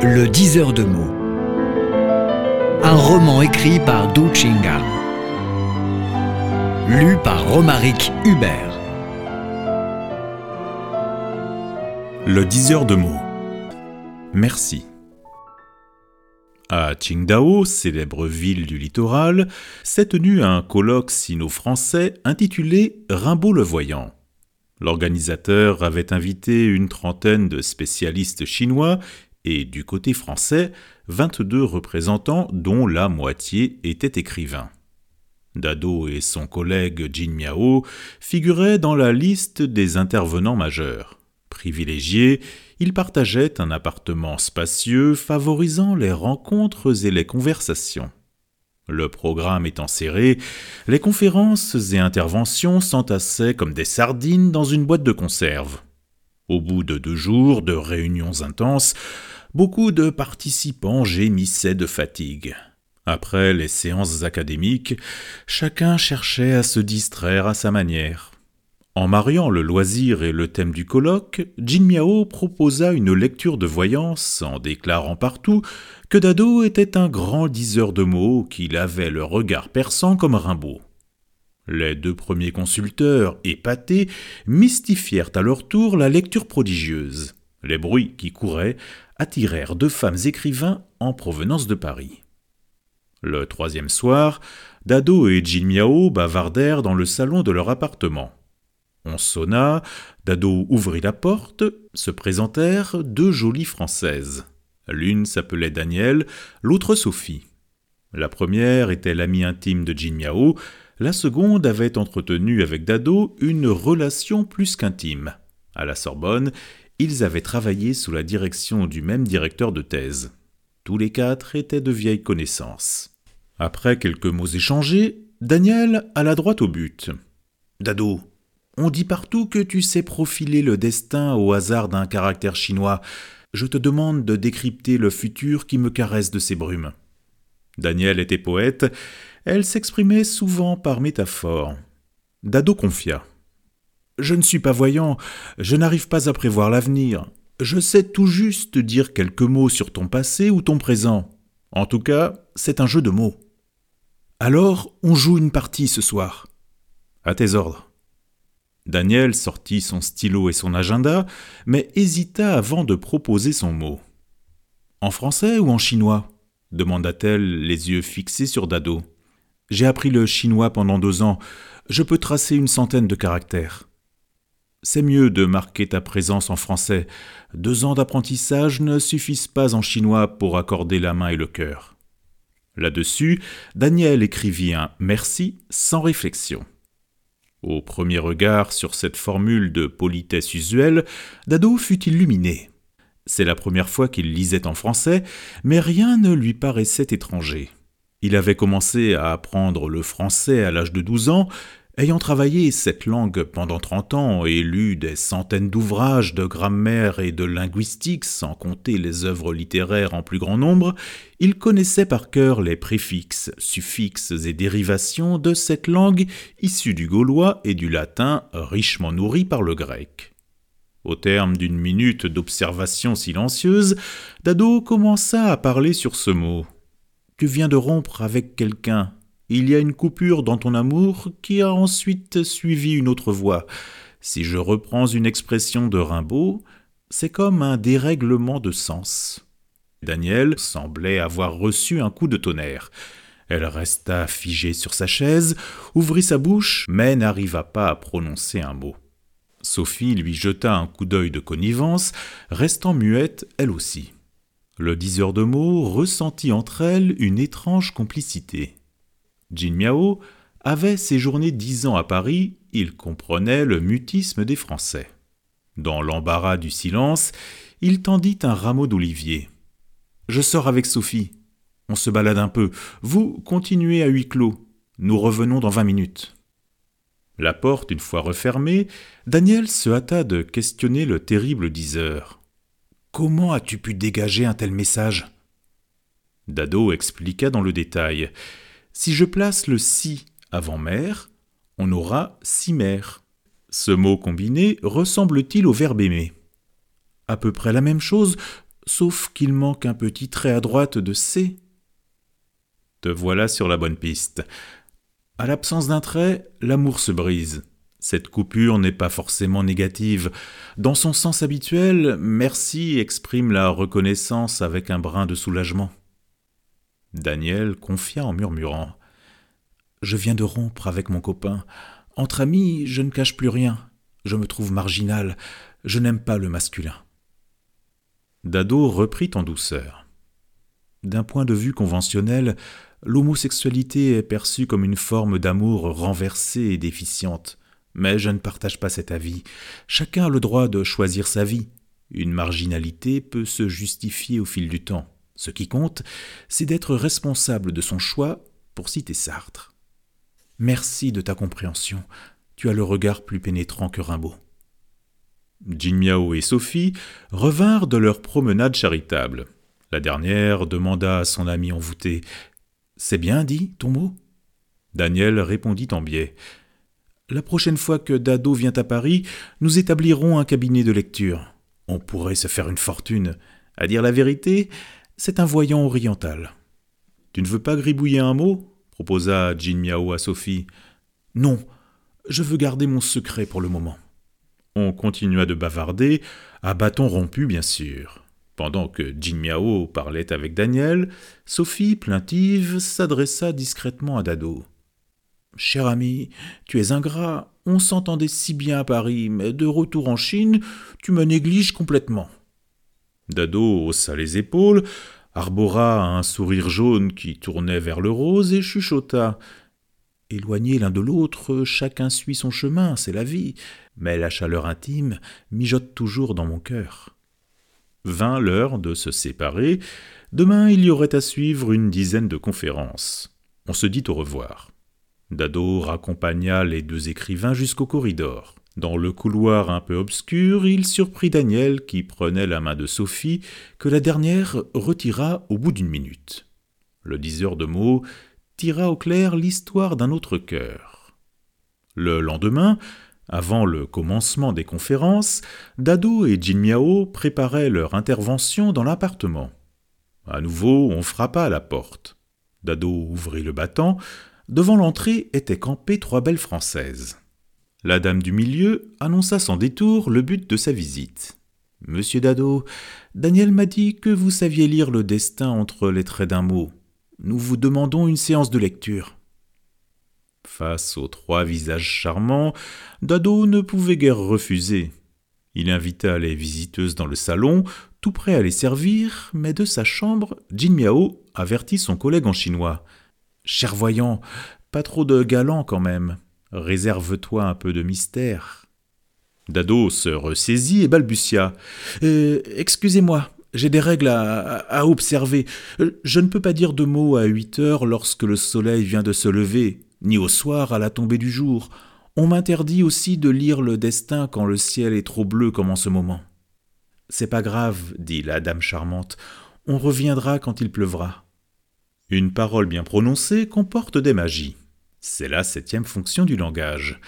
Le diseur de mots. Un roman écrit par Du Chinga. Lu par Romaric Hubert. Le diseur de mots. Merci. À Qingdao, célèbre ville du littoral, s'est tenu un colloque sino-français intitulé Rimbaud le voyant. L'organisateur avait invité une trentaine de spécialistes chinois et du côté français, 22 représentants dont la moitié étaient écrivains. Dado et son collègue Jin Miao figuraient dans la liste des intervenants majeurs. Privilégiés, ils partageaient un appartement spacieux favorisant les rencontres et les conversations. Le programme étant serré, les conférences et interventions s'entassaient comme des sardines dans une boîte de conserve. Au bout de deux jours de réunions intenses, beaucoup de participants gémissaient de fatigue. Après les séances académiques, chacun cherchait à se distraire à sa manière. En mariant le loisir et le thème du colloque, Jin Miao proposa une lecture de voyance en déclarant partout que Dado était un grand diseur de mots, qu'il avait le regard perçant comme Rimbaud. Les deux premiers consulteurs, épatés, mystifièrent à leur tour la lecture prodigieuse. Les bruits qui couraient attirèrent deux femmes écrivains en provenance de Paris. Le troisième soir, Dado et Jin Miao bavardèrent dans le salon de leur appartement. On sonna, Dado ouvrit la porte, se présentèrent deux jolies Françaises. L'une s'appelait Danielle, l'autre Sophie. La première était l'amie intime de Jin Miao, la seconde avait entretenu avec Dado une relation plus qu'intime. À la Sorbonne, ils avaient travaillé sous la direction du même directeur de thèse. Tous les quatre étaient de vieilles connaissances. Après quelques mots échangés, Daniel alla droit au but. Dado, on dit partout que tu sais profiler le destin au hasard d'un caractère chinois. Je te demande de décrypter le futur qui me caresse de ses brumes. Daniel était poète, elle s'exprimait souvent par métaphore. Dado confia. Je ne suis pas voyant, je n'arrive pas à prévoir l'avenir. Je sais tout juste dire quelques mots sur ton passé ou ton présent. En tout cas, c'est un jeu de mots. Alors, on joue une partie ce soir. À tes ordres. Daniel sortit son stylo et son agenda, mais hésita avant de proposer son mot. En français ou en chinois? demanda-t-elle, les yeux fixés sur Dado. J'ai appris le chinois pendant deux ans. Je peux tracer une centaine de caractères. C'est mieux de marquer ta présence en français. Deux ans d'apprentissage ne suffisent pas en chinois pour accorder la main et le cœur. Là-dessus, Daniel écrivit un merci sans réflexion. Au premier regard sur cette formule de politesse usuelle, Dado fut illuminé. C'est la première fois qu'il lisait en français, mais rien ne lui paraissait étranger. Il avait commencé à apprendre le français à l'âge de douze ans, Ayant travaillé cette langue pendant trente ans et lu des centaines d'ouvrages de grammaire et de linguistique, sans compter les œuvres littéraires en plus grand nombre, il connaissait par cœur les préfixes, suffixes et dérivations de cette langue issue du gaulois et du latin richement nourrie par le grec. Au terme d'une minute d'observation silencieuse, Dado commença à parler sur ce mot. Tu viens de rompre avec quelqu'un, il y a une coupure dans ton amour qui a ensuite suivi une autre voie. Si je reprends une expression de Rimbaud, c'est comme un dérèglement de sens. Daniel semblait avoir reçu un coup de tonnerre. Elle resta figée sur sa chaise, ouvrit sa bouche, mais n'arriva pas à prononcer un mot. Sophie lui jeta un coup d'œil de connivence, restant muette elle aussi. Le diseur de mots ressentit entre elles une étrange complicité. Jin Miao avait séjourné dix ans à Paris, il comprenait le mutisme des Français. Dans l'embarras du silence, il tendit un rameau d'olivier. Je sors avec Sophie. On se balade un peu. Vous continuez à huis clos. Nous revenons dans vingt minutes. La porte une fois refermée, Daniel se hâta de questionner le terrible diseur. Comment as-tu pu dégager un tel message? Dado expliqua dans le détail. Si je place le si avant mère, on aura si mère. Ce mot combiné ressemble-t-il au verbe aimer? À peu près la même chose, sauf qu'il manque un petit trait à droite de C. Te voilà sur la bonne piste. À l'absence d'un trait, l'amour se brise. Cette coupure n'est pas forcément négative. Dans son sens habituel, merci exprime la reconnaissance avec un brin de soulagement. Daniel confia en murmurant. Je viens de rompre avec mon copain. Entre amis, je ne cache plus rien. Je me trouve marginal. Je n'aime pas le masculin. Dado reprit en douceur. D'un point de vue conventionnel, l'homosexualité est perçue comme une forme d'amour renversée et déficiente. Mais je ne partage pas cet avis. Chacun a le droit de choisir sa vie. Une marginalité peut se justifier au fil du temps. Ce qui compte, c'est d'être responsable de son choix, pour citer Sartre. Merci de ta compréhension. Tu as le regard plus pénétrant que Rimbaud. Jin Miao et Sophie revinrent de leur promenade charitable. La dernière demanda à son ami envoûté C'est bien dit, ton mot? Daniel répondit en biais La prochaine fois que Dado vient à Paris, nous établirons un cabinet de lecture. On pourrait se faire une fortune. À dire la vérité, c'est un voyant oriental. Tu ne veux pas gribouiller un mot? proposa Jin Miao à Sophie. Non, je veux garder mon secret pour le moment. On continua de bavarder, à bâton rompu bien sûr. Pendant que Jin Miao parlait avec Daniel, Sophie, plaintive, s'adressa discrètement à Dado. Cher ami, tu es ingrat, on s'entendait si bien à Paris, mais de retour en Chine, tu me négliges complètement. Dado haussa les épaules, arbora un sourire jaune qui tournait vers le rose et chuchota. Éloignés l'un de l'autre, chacun suit son chemin, c'est la vie, mais la chaleur intime mijote toujours dans mon cœur. Vint l'heure de se séparer. Demain, il y aurait à suivre une dizaine de conférences. On se dit au revoir. Dado raccompagna les deux écrivains jusqu'au corridor. Dans le couloir un peu obscur, il surprit Daniel qui prenait la main de Sophie, que la dernière retira au bout d'une minute. Le diseur de mots tira au clair l'histoire d'un autre cœur. Le lendemain, avant le commencement des conférences, Dado et Jin Miao préparaient leur intervention dans l'appartement. À nouveau, on frappa à la porte. Dado ouvrit le battant. Devant l'entrée étaient campées trois belles françaises. La dame du milieu annonça sans détour le but de sa visite. Monsieur Dado, Daniel m'a dit que vous saviez lire le destin entre les traits d'un mot. Nous vous demandons une séance de lecture. Face aux trois visages charmants, Dado ne pouvait guère refuser. Il invita les visiteuses dans le salon, tout prêt à les servir, mais de sa chambre, Jin Miao avertit son collègue en chinois. Cher voyant, pas trop de galant quand même. Réserve-toi un peu de mystère. Dado se ressaisit et balbutia. Euh, excusez-moi, j'ai des règles à, observer. Je ne peux pas dire de mots à huit heures lorsque le soleil vient de se lever, ni au soir à la tombée du jour. On m'interdit aussi de lire le destin quand le ciel est trop bleu comme en ce moment. C'est pas grave, dit la dame charmante. On reviendra quand il pleuvra. Une parole bien prononcée comporte des magies. C'est la septième fonction du langage.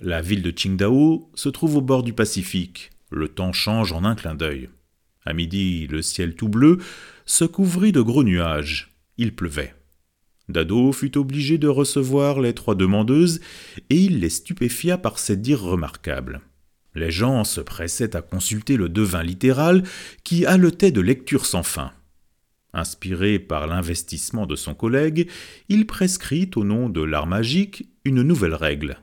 La ville de Qingdao se trouve au bord du Pacifique. Le temps change en un clin d'œil. À midi, le ciel tout bleu se couvrit de gros nuages. Il pleuvait. Dado fut obligé de recevoir les trois demandeuses et il les stupéfia par ses dires remarquables. Les gens se pressaient à consulter le devin littéral qui haletait de lectures sans fin. Inspiré par l'investissement de son collègue, il prescrit au nom de l'art magique une nouvelle règle.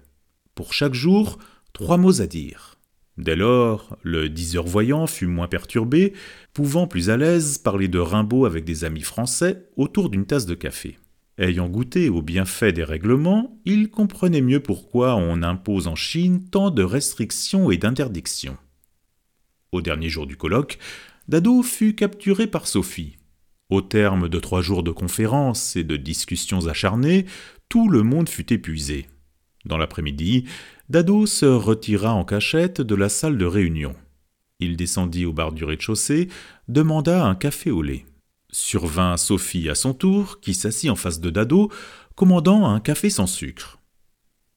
Pour chaque jour, trois mots à dire. Dès lors, le diseur voyant fut moins perturbé, pouvant plus à l'aise parler de Rimbaud avec des amis français autour d'une tasse de café. Ayant goûté aux bienfaits des règlements, il comprenait mieux pourquoi on impose en Chine tant de restrictions et d'interdictions. Au dernier jour du colloque, Dado fut capturé par Sophie. Au terme de trois jours de conférences et de discussions acharnées, tout le monde fut épuisé. Dans l'après-midi, Dado se retira en cachette de la salle de réunion. Il descendit au bar du rez-de-chaussée, demanda un café au lait. Survint Sophie à son tour, qui s'assit en face de Dado, commandant un café sans sucre.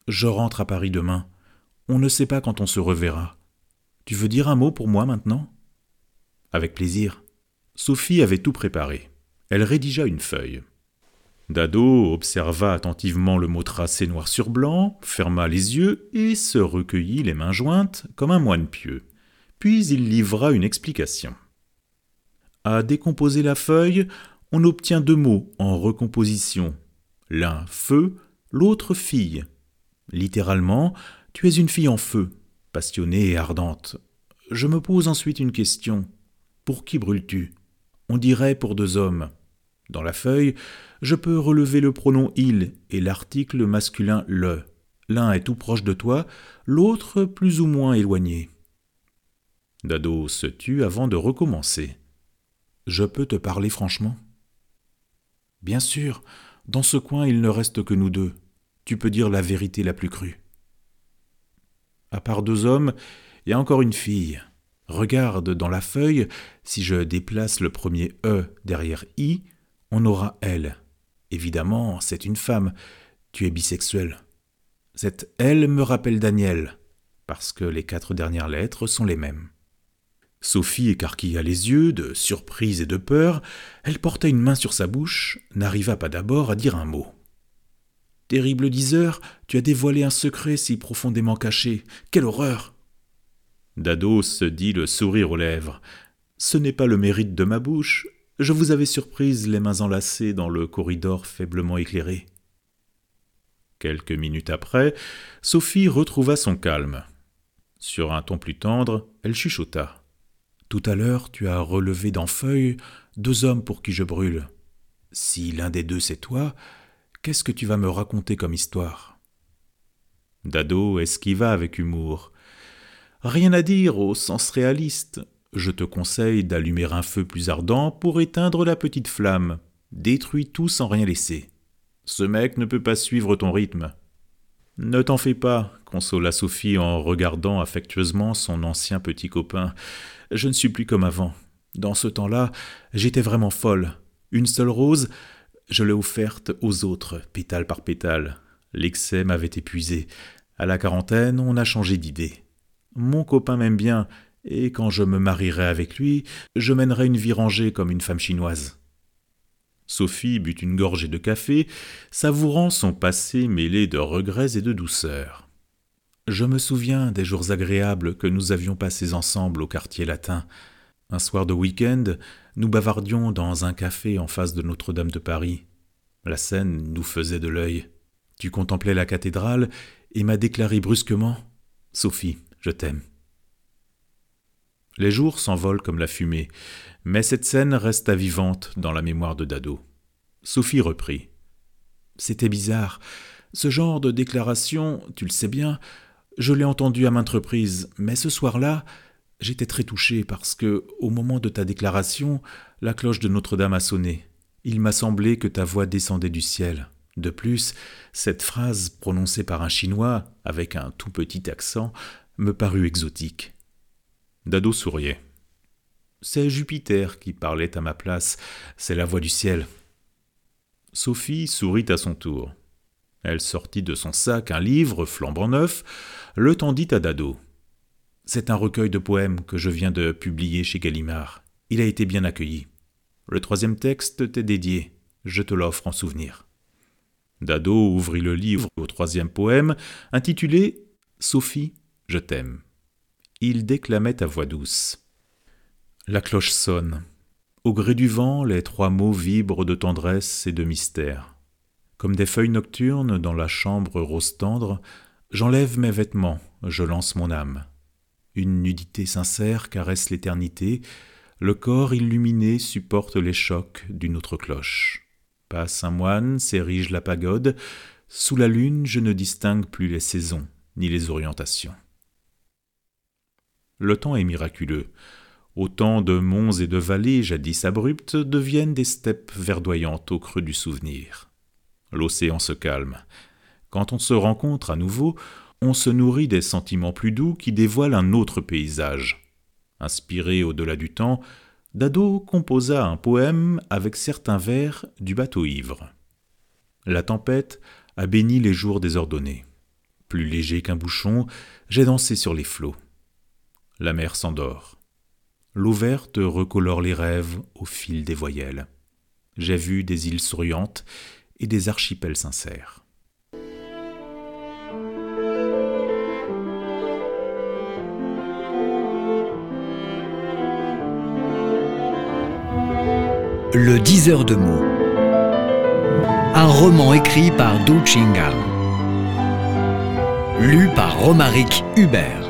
Je rentre à Paris demain. On ne sait pas quand on se reverra. Tu veux dire un mot pour moi maintenant? Avec plaisir. Sophie avait tout préparé. Elle rédigea une feuille. Dado observa attentivement le mot tracé noir sur blanc, ferma les yeux et se recueillit les mains jointes comme un moine pieux. Puis il livra une explication. À décomposer la feuille, on obtient deux mots en recomposition. L'un feu, l'autre fille. Littéralement, tu es une fille en feu, passionnée et ardente. Je me pose ensuite une question. Pour qui brûles-tu? On dirait pour deux hommes. Dans la feuille, je peux relever le pronom il et l'article masculin le. L'un est tout proche de toi, l'autre plus ou moins éloigné. Dado se tut avant de recommencer? Je peux te parler franchement? Bien sûr, dans ce coin il ne reste que nous deux. Tu peux dire la vérité la plus crue. À part deux hommes, il y a encore une fille. Regarde dans la feuille, si je déplace le premier E derrière I, on aura elle. Évidemment, c'est une femme. Tu es bisexuel. Cette elle me rappelle Daniel, parce que les quatre dernières lettres sont les mêmes. Sophie écarquilla les yeux, de surprise et de peur. Elle porta une main sur sa bouche, n'arriva pas d'abord à dire un mot. Terrible diseur, tu as dévoilé un secret si profondément caché. Quelle horreur Dado se dit le sourire aux lèvres. Ce n'est pas le mérite de ma bouche. Je vous avais surprise les mains enlacées dans le corridor faiblement éclairé. Quelques minutes après, Sophie retrouva son calme. Sur un ton plus tendre, elle chuchota. Tout à l'heure, tu as relevé dans feuille deux hommes pour qui je brûle. Si l'un des deux c'est toi, qu'est-ce que tu vas me raconter comme histoire? Dado esquiva avec humour. Rien à dire au sens réaliste. Je te conseille d'allumer un feu plus ardent pour éteindre la petite flamme. Détruis tout sans rien laisser. Ce mec ne peut pas suivre ton rythme. Ne t'en fais pas, consola Sophie en regardant affectueusement son ancien petit copain. Je ne suis plus comme avant. Dans ce temps-là, j'étais vraiment folle. Une seule rose, je l'ai offerte aux autres, pétale par pétale. L'excès m'avait épuisé. À la quarantaine, on a changé d'idée. Mon copain m'aime bien, et quand je me marierai avec lui, je mènerai une vie rangée comme une femme chinoise. Sophie but une gorgée de café, savourant son passé mêlé de regrets et de douceur. Je me souviens des jours agréables que nous avions passés ensemble au quartier latin. Un soir de week-end, nous bavardions dans un café en face de Notre-Dame de Paris. La scène nous faisait de l'œil. Tu contemplais la cathédrale et m'as déclaré brusquement Sophie, je t'aime. Les jours s'envolent comme la fumée, mais cette scène resta vivante dans la mémoire de Dado. Sophie reprit. C'était bizarre. Ce genre de déclaration, tu le sais bien, je l'ai entendu à maintes reprises, mais ce soir-là, j'étais très touché parce que, au moment de ta déclaration, la cloche de Notre-Dame a sonné. Il m'a semblé que ta voix descendait du ciel. De plus, cette phrase prononcée par un Chinois, avec un tout petit accent, me parut exotique. Dado souriait. C'est Jupiter qui parlait à ma place, c'est la voix du ciel. Sophie sourit à son tour. Elle sortit de son sac un livre flambant neuf, le tendit à Dado. C'est un recueil de poèmes que je viens de publier chez Gallimard. Il a été bien accueilli. Le troisième texte t'est dédié. Je te l'offre en souvenir. Dado ouvrit le livre au troisième poème, intitulé Sophie, je t'aime. Il déclamait à voix douce. La cloche sonne. Au gré du vent, les trois mots vibrent de tendresse et de mystère. Comme des feuilles nocturnes dans la chambre rose tendre, j'enlève mes vêtements, je lance mon âme. Une nudité sincère caresse l'éternité, le corps illuminé supporte les chocs d'une autre cloche. Passe un moine, s'érige la pagode, sous la lune je ne distingue plus les saisons ni les orientations. Le temps est miraculeux. Autant de monts et de vallées jadis abruptes deviennent des steppes verdoyantes au creux du souvenir. L'océan se calme. Quand on se rencontre à nouveau, on se nourrit des sentiments plus doux qui dévoilent un autre paysage. Inspiré au-delà du temps, Dado composa un poème avec certains vers du bateau ivre. La tempête a béni les jours désordonnés. Plus léger qu'un bouchon, j'ai dansé sur les flots. La mer s'endort. L'eau verte recolore les rêves au fil des voyelles. J'ai vu des îles souriantes et des archipels sincères. Le 10 heures de mots. Un roman écrit par Du Chingal. Lu par Romaric Hubert.